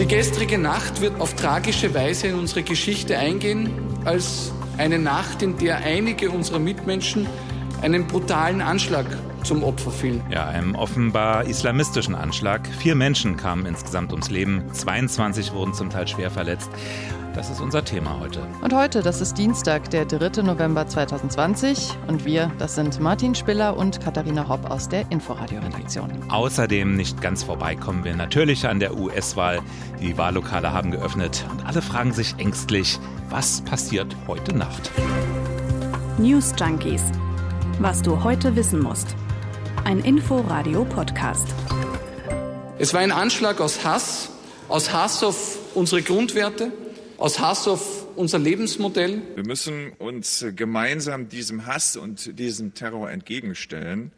Die gestrige Nacht wird auf tragische Weise in unsere Geschichte eingehen als eine Nacht, in der einige unserer Mitmenschen einen brutalen Anschlag zum Opfer fielen. Ja, einem offenbar islamistischen Anschlag. Vier Menschen kamen insgesamt ums Leben, 22 wurden zum Teil schwer verletzt. Das ist unser Thema heute. Und heute, das ist Dienstag, der 3. November 2020. Und wir, das sind Martin Spiller und Katharina Hopp aus der Inforadio-Redaktion. Außerdem nicht ganz vorbei kommen wir natürlich an der US-Wahl. Die Wahllokale haben geöffnet und alle fragen sich ängstlich, was passiert heute Nacht? News Junkies. Was du heute wissen musst. Ein Info-Radio-Podcast. Es war ein Anschlag aus Hass, aus Hass auf unsere Grundwerte, aus Hass auf unser Lebensmodell. Wir müssen uns gemeinsam diesem Hass und diesem Terror entgegenstellen.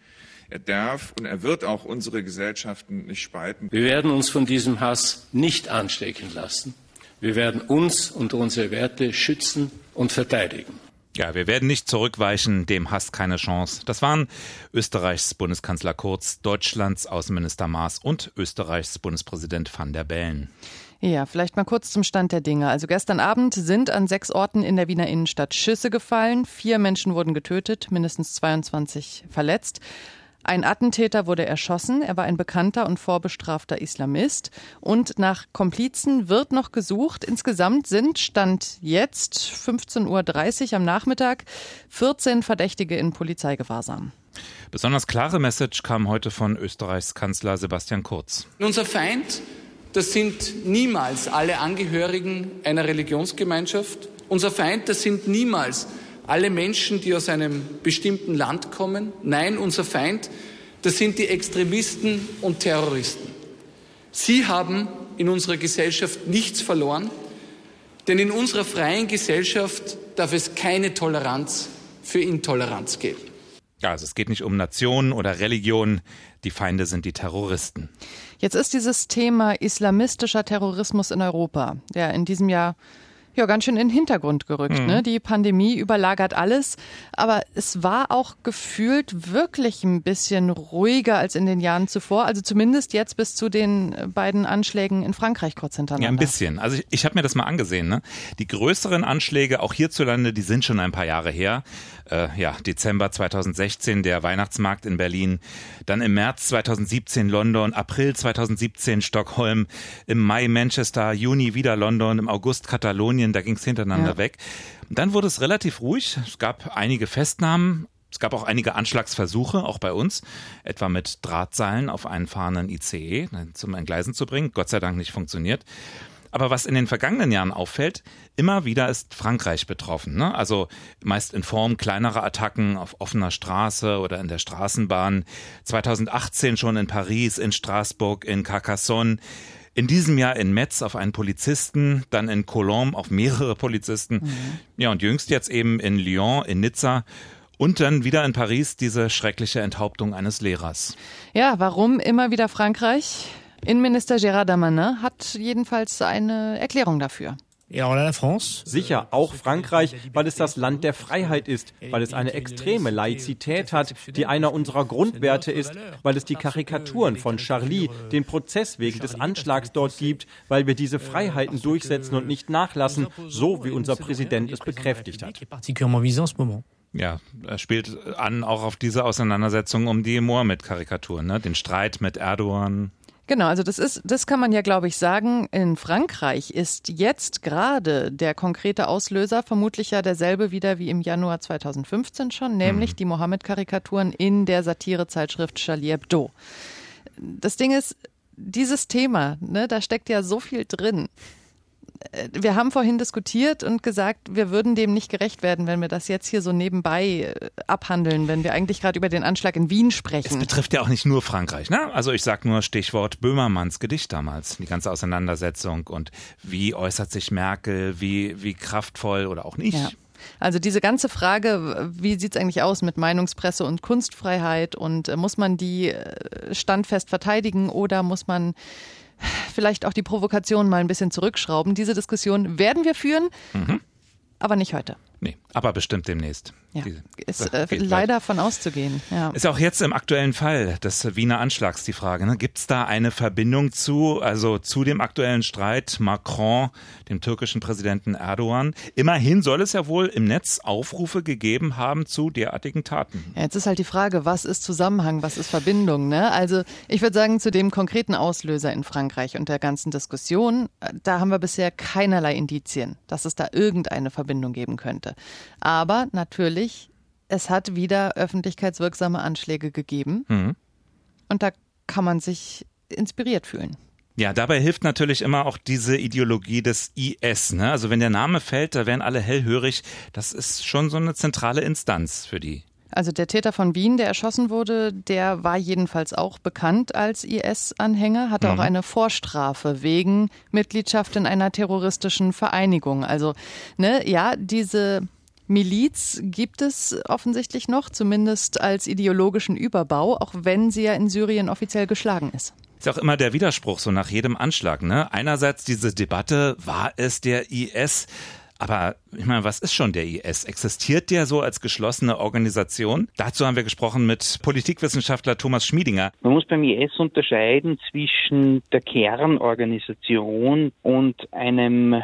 Er darf und er wird auch unsere Gesellschaften nicht spalten. Wir werden uns von diesem Hass nicht anstecken lassen. Wir werden uns und unsere Werte schützen und verteidigen. Ja, wir werden nicht zurückweichen, dem Hass keine Chance. Das waren Österreichs Bundeskanzler Kurz, Deutschlands Außenminister Maas und Österreichs Bundespräsident van der Bellen. Ja, vielleicht mal kurz zum Stand der Dinge. Also gestern Abend sind an sechs Orten in der Wiener Innenstadt Schüsse gefallen. Vier Menschen wurden getötet, mindestens 22 verletzt. Ein Attentäter wurde erschossen. Er war ein bekannter und vorbestrafter Islamist. Und nach Komplizen wird noch gesucht. Insgesamt sind, Stand jetzt, 15.30 Uhr am Nachmittag, 14 Verdächtige in Polizeigewahrsam. Besonders klare Message kam heute von Österreichs Kanzler Sebastian Kurz. Unser Feind, das sind niemals alle Angehörigen einer Religionsgemeinschaft. Unser Feind, das sind niemals alle Menschen, die aus einem bestimmten Land kommen. Nein, unser Feind, das sind die Extremisten und Terroristen. Sie haben in unserer Gesellschaft nichts verloren, denn in unserer freien Gesellschaft darf es keine Toleranz für Intoleranz geben. Ja, also es geht nicht um Nationen oder Religion, die Feinde sind die Terroristen. Jetzt ist dieses Thema islamistischer Terrorismus in Europa, der in diesem Jahr ja ganz schön in den Hintergrund gerückt. Mhm. Ne? Die Pandemie überlagert alles, aber es war auch gefühlt wirklich ein bisschen ruhiger als in den Jahren zuvor. Also zumindest jetzt bis zu den beiden Anschlägen in Frankreich kurz hintereinander. Ja, ein bisschen. Also ich, ich habe mir das mal angesehen. Ne? Die größeren Anschläge, auch hierzulande, die sind schon ein paar Jahre her. Äh, ja, Dezember 2016 der Weihnachtsmarkt in Berlin, dann im März 2017 London, April 2017 Stockholm, im Mai Manchester, Juni wieder London, im August Katalonien, da ging es hintereinander ja. weg. Dann wurde es relativ ruhig. Es gab einige Festnahmen, es gab auch einige Anschlagsversuche, auch bei uns, etwa mit Drahtseilen auf einen fahrenden ICE zum Entgleisen zu bringen. Gott sei Dank nicht funktioniert. Aber was in den vergangenen Jahren auffällt, immer wieder ist Frankreich betroffen. Ne? Also meist in Form kleinerer Attacken auf offener Straße oder in der Straßenbahn. 2018 schon in Paris, in Straßburg, in Carcassonne. In diesem Jahr in Metz auf einen Polizisten, dann in Colombes auf mehrere Polizisten. Mhm. Ja, und jüngst jetzt eben in Lyon, in Nizza. Und dann wieder in Paris diese schreckliche Enthauptung eines Lehrers. Ja, warum immer wieder Frankreich? Innenminister Gérard Damanin hat jedenfalls eine Erklärung dafür. Sicher, auch Frankreich, weil es das Land der Freiheit ist, weil es eine extreme Laizität hat, die einer unserer Grundwerte ist, weil es die Karikaturen von Charlie, den Prozess wegen des Anschlags dort gibt, weil wir diese Freiheiten durchsetzen und nicht nachlassen, so wie unser Präsident es bekräftigt hat. Ja, er spielt an auch auf diese Auseinandersetzung um die Mohammed-Karikaturen, ne? den Streit mit Erdogan. Genau, also das ist, das kann man ja, glaube ich, sagen. In Frankreich ist jetzt gerade der konkrete Auslöser vermutlich ja derselbe wieder wie im Januar 2015 schon, nämlich mhm. die Mohammed-Karikaturen in der Satirezeitschrift Charlie Hebdo. Das Ding ist, dieses Thema, ne, da steckt ja so viel drin wir haben vorhin diskutiert und gesagt, wir würden dem nicht gerecht werden, wenn wir das jetzt hier so nebenbei äh, abhandeln, wenn wir eigentlich gerade über den Anschlag in Wien sprechen. Es betrifft ja auch nicht nur Frankreich, ne? Also ich sag nur Stichwort Böhmermanns Gedicht damals, die ganze Auseinandersetzung und wie äußert sich Merkel, wie, wie kraftvoll oder auch nicht. Ja. Also diese ganze Frage, wie sieht es eigentlich aus mit Meinungspresse und Kunstfreiheit und äh, muss man die äh, standfest verteidigen oder muss man vielleicht auch die Provokation mal ein bisschen zurückschrauben. Diese Diskussion werden wir führen, mhm. aber nicht heute. Nee. Aber bestimmt demnächst. Ja, die, ist äh, leider weit. von auszugehen. Ja. Ist auch jetzt im aktuellen Fall des Wiener Anschlags die Frage. Ne? Gibt es da eine Verbindung zu, also zu dem aktuellen Streit Macron, dem türkischen Präsidenten Erdogan? Immerhin soll es ja wohl im Netz Aufrufe gegeben haben zu derartigen Taten. Ja, jetzt ist halt die Frage, was ist Zusammenhang, was ist Verbindung? Ne? Also ich würde sagen, zu dem konkreten Auslöser in Frankreich und der ganzen Diskussion, äh, da haben wir bisher keinerlei Indizien, dass es da irgendeine Verbindung geben könnte. Aber natürlich, es hat wieder öffentlichkeitswirksame Anschläge gegeben. Mhm. Und da kann man sich inspiriert fühlen. Ja, dabei hilft natürlich immer auch diese Ideologie des IS. Ne? Also wenn der Name fällt, da werden alle hellhörig. Das ist schon so eine zentrale Instanz für die. Also der Täter von Wien, der erschossen wurde, der war jedenfalls auch bekannt als IS-Anhänger, hatte mhm. auch eine Vorstrafe wegen Mitgliedschaft in einer terroristischen Vereinigung. Also, ne, ja, diese Miliz gibt es offensichtlich noch, zumindest als ideologischen Überbau, auch wenn sie ja in Syrien offiziell geschlagen ist. Ist auch immer der Widerspruch so nach jedem Anschlag. Ne? Einerseits diese Debatte, war es der IS? Aber ich meine, was ist schon der IS? Existiert der so als geschlossene Organisation? Dazu haben wir gesprochen mit Politikwissenschaftler Thomas Schmiedinger. Man muss beim IS unterscheiden zwischen der Kernorganisation und einem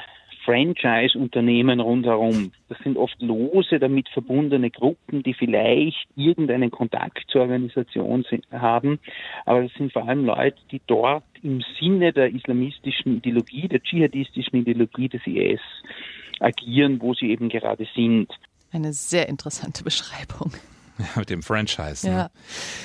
Franchise-Unternehmen rundherum. Das sind oft lose damit verbundene Gruppen, die vielleicht irgendeinen Kontakt zur Organisation haben. Aber das sind vor allem Leute, die dort im Sinne der islamistischen Ideologie, der dschihadistischen Ideologie des IS agieren, wo sie eben gerade sind. Eine sehr interessante Beschreibung. Ja, mit dem Franchise. Ne? Ja,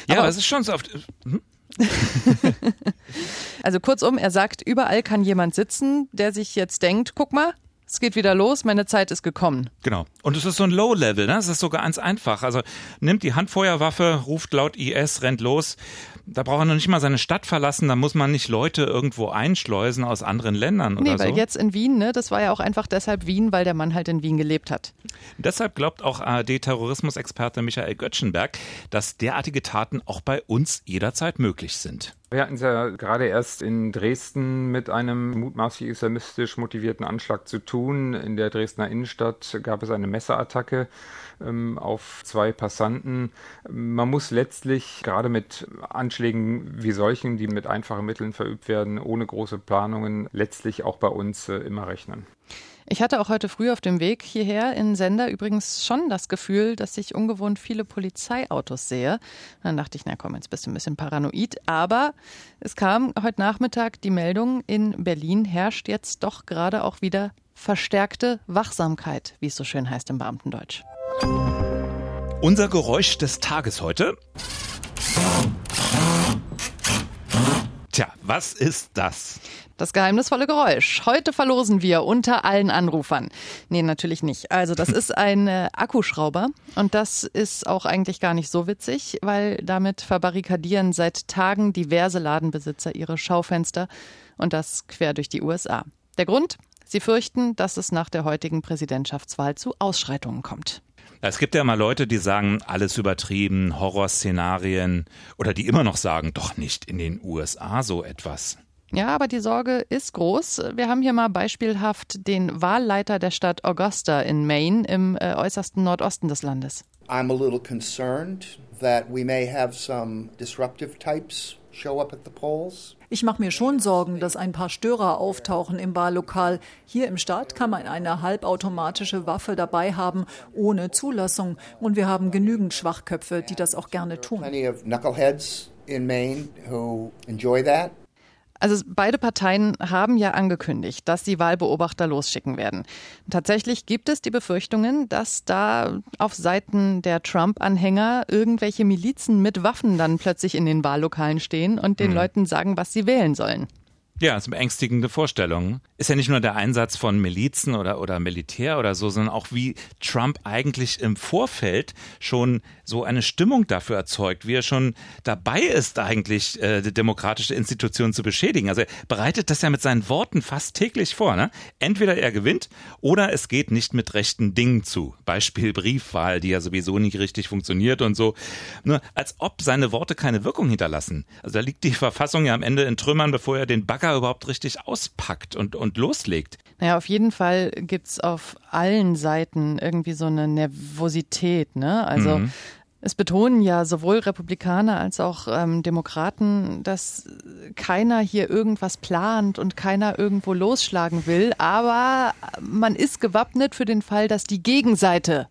ja aber es ist schon so oft. Hm? also kurzum, er sagt, überall kann jemand sitzen, der sich jetzt denkt, guck mal, es geht wieder los, meine Zeit ist gekommen. Genau. Und es ist so ein Low-Level, ne? Es ist sogar ganz einfach. Also nimmt die Handfeuerwaffe, ruft laut IS, rennt los. Da braucht er noch nicht mal seine Stadt verlassen, da muss man nicht Leute irgendwo einschleusen aus anderen Ländern oder nee, weil jetzt in Wien, ne, das war ja auch einfach deshalb Wien, weil der Mann halt in Wien gelebt hat. Deshalb glaubt auch ARD-Terrorismusexperte Michael Göttschenberg, dass derartige Taten auch bei uns jederzeit möglich sind. Wir hatten es ja gerade erst in Dresden mit einem mutmaßlich islamistisch motivierten Anschlag zu tun. In der Dresdner Innenstadt gab es eine Messerattacke ähm, auf zwei Passanten. Man muss letztlich gerade mit Anschlägen wie solchen, die mit einfachen Mitteln verübt werden, ohne große Planungen, letztlich auch bei uns äh, immer rechnen. Ich hatte auch heute früh auf dem Weg hierher in Sender übrigens schon das Gefühl, dass ich ungewohnt viele Polizeiautos sehe. Dann dachte ich, na komm, jetzt bist du ein bisschen paranoid. Aber es kam heute Nachmittag die Meldung, in Berlin herrscht jetzt doch gerade auch wieder verstärkte Wachsamkeit, wie es so schön heißt im Beamtendeutsch. Unser Geräusch des Tages heute. Tja, was ist das? Das geheimnisvolle Geräusch. Heute verlosen wir unter allen Anrufern. Nee, natürlich nicht. Also das ist ein äh, Akkuschrauber und das ist auch eigentlich gar nicht so witzig, weil damit verbarrikadieren seit Tagen diverse Ladenbesitzer ihre Schaufenster und das quer durch die USA. Der Grund? Sie fürchten, dass es nach der heutigen Präsidentschaftswahl zu Ausschreitungen kommt. Es gibt ja mal Leute, die sagen, alles übertrieben, Horrorszenarien oder die immer noch sagen, doch nicht in den USA so etwas. Ja, aber die Sorge ist groß. Wir haben hier mal beispielhaft den Wahlleiter der Stadt Augusta in Maine im äh, äußersten Nordosten des Landes. I'm a little concerned that we may have some disruptive types Ich mache mir schon Sorgen, dass ein paar Störer auftauchen im Wahllokal. Hier im Staat kann man eine halbautomatische Waffe dabei haben, ohne Zulassung. Und wir haben genügend Schwachköpfe, die das auch gerne tun. Also beide Parteien haben ja angekündigt, dass sie Wahlbeobachter losschicken werden. Tatsächlich gibt es die Befürchtungen, dass da auf Seiten der Trump-Anhänger irgendwelche Milizen mit Waffen dann plötzlich in den Wahllokalen stehen und den hm. Leuten sagen, was sie wählen sollen. Ja, das ist eine beängstigende Vorstellung. Ist ja nicht nur der Einsatz von Milizen oder, oder Militär oder so, sondern auch wie Trump eigentlich im Vorfeld schon so eine Stimmung dafür erzeugt, wie er schon dabei ist, eigentlich äh, die demokratische Institution zu beschädigen. Also er bereitet das ja mit seinen Worten fast täglich vor. Ne? Entweder er gewinnt oder es geht nicht mit rechten Dingen zu. Beispiel Briefwahl, die ja sowieso nicht richtig funktioniert und so. Nur als ob seine Worte keine Wirkung hinterlassen. Also da liegt die Verfassung ja am Ende in Trümmern, bevor er den Bagger überhaupt richtig auspackt und, und loslegt. Ja, auf jeden Fall gibt's auf allen Seiten irgendwie so eine Nervosität. Ne? Also mhm. Es betonen ja sowohl Republikaner als auch ähm, Demokraten, dass keiner hier irgendwas plant und keiner irgendwo losschlagen will. Aber man ist gewappnet für den Fall, dass die Gegenseite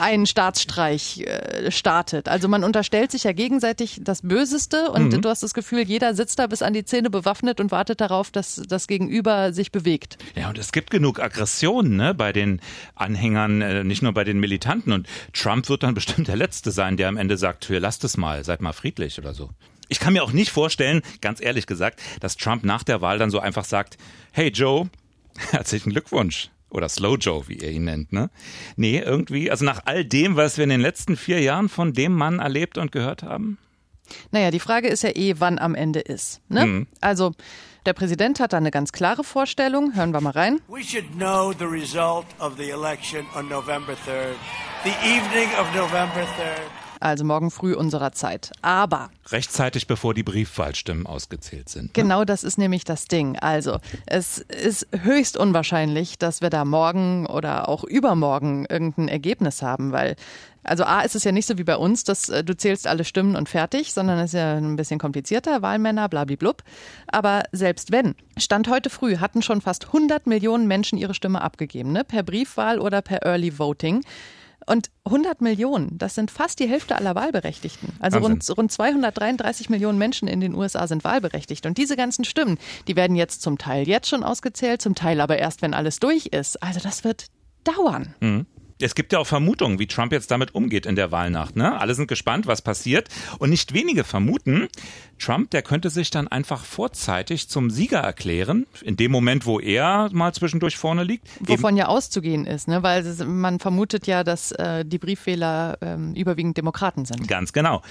einen Staatsstreich äh, startet. Also man unterstellt sich ja gegenseitig das Böseste und mhm. du hast das Gefühl, jeder sitzt da bis an die Zähne bewaffnet und wartet darauf, dass das Gegenüber sich bewegt. Ja, und es gibt genug Aggressionen ne, bei den Anhängern, äh, nicht nur bei den Militanten. Und Trump wird dann bestimmt der Letzte sein, der am Ende sagt, hier, lasst es mal, seid mal friedlich oder so. Ich kann mir auch nicht vorstellen, ganz ehrlich gesagt, dass Trump nach der Wahl dann so einfach sagt, hey Joe, herzlichen Glückwunsch. Oder Slow Joe, wie ihr ihn nennt, ne? Nee, irgendwie, also nach all dem, was wir in den letzten vier Jahren von dem Mann erlebt und gehört haben? Naja, die Frage ist ja eh, wann am Ende ist. Ne? Mhm. Also, der Präsident hat da eine ganz klare Vorstellung. Hören wir mal rein. We should know the result of the election on November 3rd. The evening of November 3rd also morgen früh unserer Zeit. Aber rechtzeitig bevor die Briefwahlstimmen ausgezählt sind. Ne? Genau, das ist nämlich das Ding. Also, es ist höchst unwahrscheinlich, dass wir da morgen oder auch übermorgen irgendein Ergebnis haben, weil also A ist es ja nicht so wie bei uns, dass äh, du zählst alle Stimmen und fertig, sondern es ist ja ein bisschen komplizierter, Wahlmänner, blablablub. Aber selbst wenn, Stand heute früh hatten schon fast 100 Millionen Menschen ihre Stimme abgegeben, ne? per Briefwahl oder per Early Voting. Und 100 Millionen, das sind fast die Hälfte aller Wahlberechtigten. Also rund, rund 233 Millionen Menschen in den USA sind wahlberechtigt. Und diese ganzen Stimmen, die werden jetzt zum Teil jetzt schon ausgezählt, zum Teil aber erst, wenn alles durch ist. Also das wird dauern. Mhm es gibt ja auch Vermutungen, wie Trump jetzt damit umgeht in der Wahlnacht. Ne? Alle sind gespannt, was passiert. Und nicht wenige vermuten, Trump, der könnte sich dann einfach vorzeitig zum Sieger erklären, in dem Moment, wo er mal zwischendurch vorne liegt. Wovon Eben ja auszugehen ist, ne? weil man vermutet ja, dass äh, die Briefwähler äh, überwiegend Demokraten sind. Ganz genau.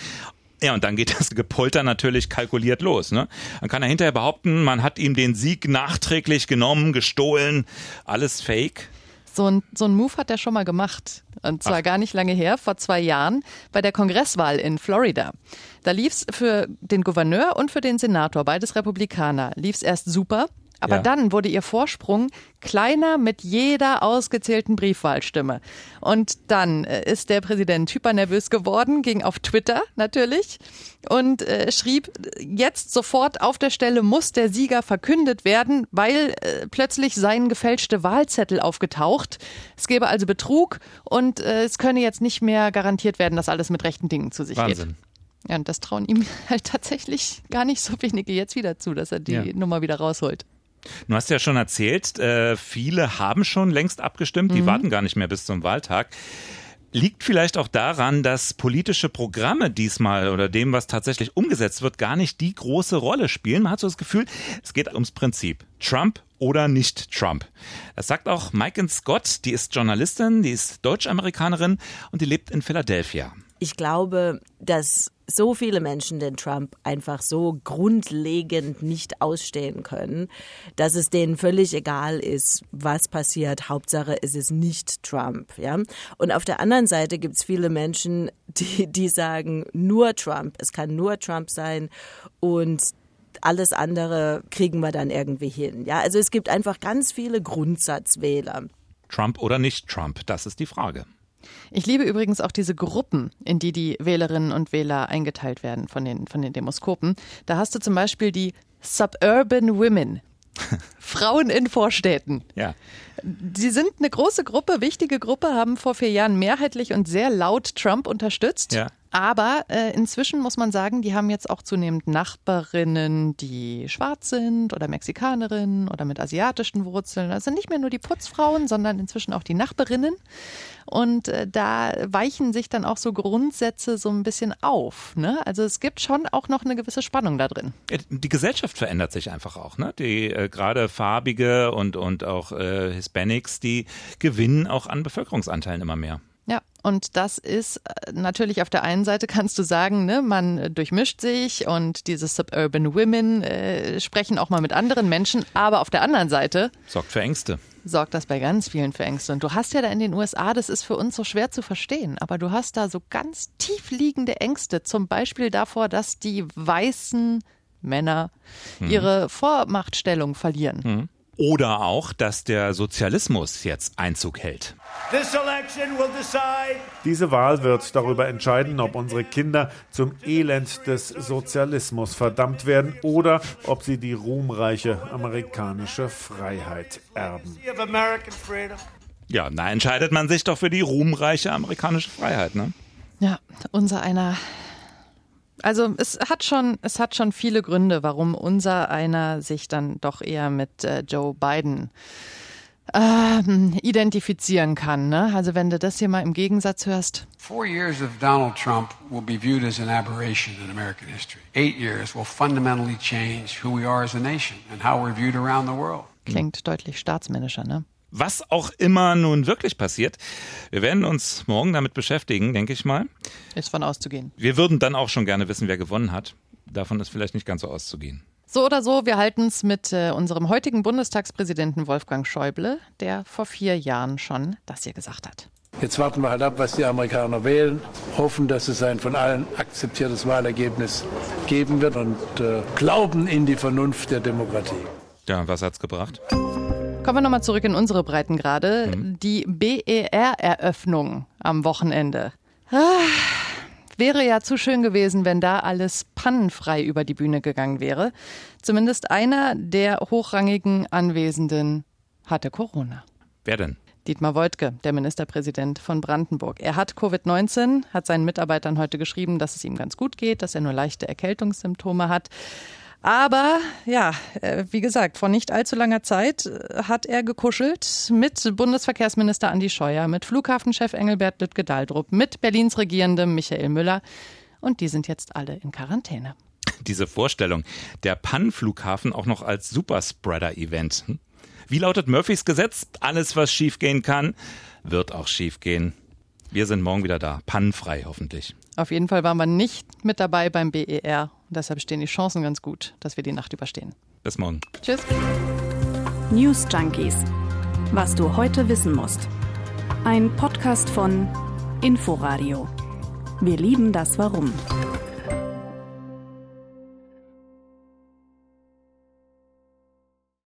Ja, und dann geht das Gepolter natürlich kalkuliert los. Ne? Dann kann er hinterher behaupten, man hat ihm den Sieg nachträglich genommen, gestohlen, alles fake. So ein, so ein Move hat er schon mal gemacht. Und zwar Ach. gar nicht lange her, vor zwei Jahren, bei der Kongresswahl in Florida. Da lief es für den Gouverneur und für den Senator, beides Republikaner, lief es erst super. Aber ja. dann wurde ihr Vorsprung kleiner mit jeder ausgezählten Briefwahlstimme. Und dann äh, ist der Präsident hypernervös geworden, ging auf Twitter natürlich und äh, schrieb, jetzt sofort auf der Stelle muss der Sieger verkündet werden, weil äh, plötzlich seien gefälschte Wahlzettel aufgetaucht. Es gäbe also Betrug und äh, es könne jetzt nicht mehr garantiert werden, dass alles mit rechten Dingen zu sich Wahnsinn. geht. Ja, und das trauen ihm halt tatsächlich gar nicht so wenige jetzt wieder zu, dass er die ja. Nummer wieder rausholt. Du hast ja schon erzählt, äh, viele haben schon längst abgestimmt, die mhm. warten gar nicht mehr bis zum Wahltag. Liegt vielleicht auch daran, dass politische Programme diesmal oder dem, was tatsächlich umgesetzt wird, gar nicht die große Rolle spielen. Man hat so das Gefühl, es geht ums Prinzip. Trump oder nicht Trump. Das sagt auch Mike Scott, die ist Journalistin, die ist Deutsch-Amerikanerin und die lebt in Philadelphia. Ich glaube, dass so viele Menschen den Trump einfach so grundlegend nicht ausstehen können, dass es denen völlig egal ist, was passiert. Hauptsache, es ist nicht Trump, ja. Und auf der anderen Seite gibt es viele Menschen, die, die sagen, nur Trump, es kann nur Trump sein und alles andere kriegen wir dann irgendwie hin. Ja, also es gibt einfach ganz viele Grundsatzwähler. Trump oder nicht Trump, das ist die Frage. Ich liebe übrigens auch diese Gruppen, in die die Wählerinnen und Wähler eingeteilt werden von den, von den Demoskopen. Da hast du zum Beispiel die Suburban Women. Frauen in Vorstädten. Ja. Sie sind eine große Gruppe, wichtige Gruppe, haben vor vier Jahren mehrheitlich und sehr laut Trump unterstützt. Ja. Aber äh, inzwischen muss man sagen, die haben jetzt auch zunehmend Nachbarinnen, die schwarz sind oder Mexikanerinnen oder mit asiatischen Wurzeln. Also nicht mehr nur die Putzfrauen, sondern inzwischen auch die Nachbarinnen. Und äh, da weichen sich dann auch so Grundsätze so ein bisschen auf. Ne? Also es gibt schon auch noch eine gewisse Spannung da drin. Die Gesellschaft verändert sich einfach auch. Ne? Die äh, gerade farbige und, und auch äh, Hispanics, die gewinnen auch an Bevölkerungsanteilen immer mehr. Ja, und das ist äh, natürlich auf der einen Seite kannst du sagen, ne, man durchmischt sich und diese Suburban Women äh, sprechen auch mal mit anderen Menschen, aber auf der anderen Seite sorgt für Ängste. Sorgt das bei ganz vielen für Ängste. Und du hast ja da in den USA, das ist für uns so schwer zu verstehen, aber du hast da so ganz tief liegende Ängste, zum Beispiel davor, dass die weißen Männer mhm. ihre Vormachtstellung verlieren. Mhm. Oder auch, dass der Sozialismus jetzt Einzug hält. Diese Wahl wird darüber entscheiden, ob unsere Kinder zum Elend des Sozialismus verdammt werden oder ob sie die ruhmreiche amerikanische Freiheit erben. Ja, da entscheidet man sich doch für die ruhmreiche amerikanische Freiheit, ne? Ja, unser einer. Also es hat schon, es hat schon viele Gründe, warum unser einer sich dann doch eher mit äh, Joe Biden ähm, identifizieren kann. Ne? Also wenn du das hier mal im Gegensatz hörst. Four years of Donald Trump will be viewed as an aberration in American history. Eight years will fundamentally change who we are as a nation and how we're viewed around the world. Klingt deutlich staatsmännischer, ne? Was auch immer nun wirklich passiert, wir werden uns morgen damit beschäftigen, denke ich mal. Ist von auszugehen. Wir würden dann auch schon gerne wissen, wer gewonnen hat. Davon ist vielleicht nicht ganz so auszugehen. So oder so, wir halten es mit äh, unserem heutigen Bundestagspräsidenten Wolfgang Schäuble, der vor vier Jahren schon das hier gesagt hat. Jetzt warten wir halt ab, was die Amerikaner wählen, hoffen, dass es ein von allen akzeptiertes Wahlergebnis geben wird und äh, glauben in die Vernunft der Demokratie. Ja, was hat's gebracht? Kommen wir nochmal zurück in unsere Breitengrade. Mhm. Die BER-Eröffnung am Wochenende. Ah, wäre ja zu schön gewesen, wenn da alles pannenfrei über die Bühne gegangen wäre. Zumindest einer der hochrangigen Anwesenden hatte Corona. Wer denn? Dietmar Woidke, der Ministerpräsident von Brandenburg. Er hat Covid-19, hat seinen Mitarbeitern heute geschrieben, dass es ihm ganz gut geht, dass er nur leichte Erkältungssymptome hat. Aber ja, äh, wie gesagt, vor nicht allzu langer Zeit äh, hat er gekuschelt mit Bundesverkehrsminister Andi Scheuer, mit Flughafenchef Engelbert Lüttke-Daldrup, mit Berlins Regierendem Michael Müller. Und die sind jetzt alle in Quarantäne. Diese Vorstellung, der Pannenflughafen auch noch als Superspreader-Event. Hm? Wie lautet Murphys Gesetz? Alles, was schiefgehen kann, wird auch schiefgehen. Wir sind morgen wieder da, pannenfrei hoffentlich. Auf jeden Fall waren wir nicht mit dabei beim BER. Und deshalb stehen die Chancen ganz gut, dass wir die Nacht überstehen. Bis morgen. Tschüss. News Junkies. Was du heute wissen musst. Ein Podcast von Inforadio. Wir lieben das Warum.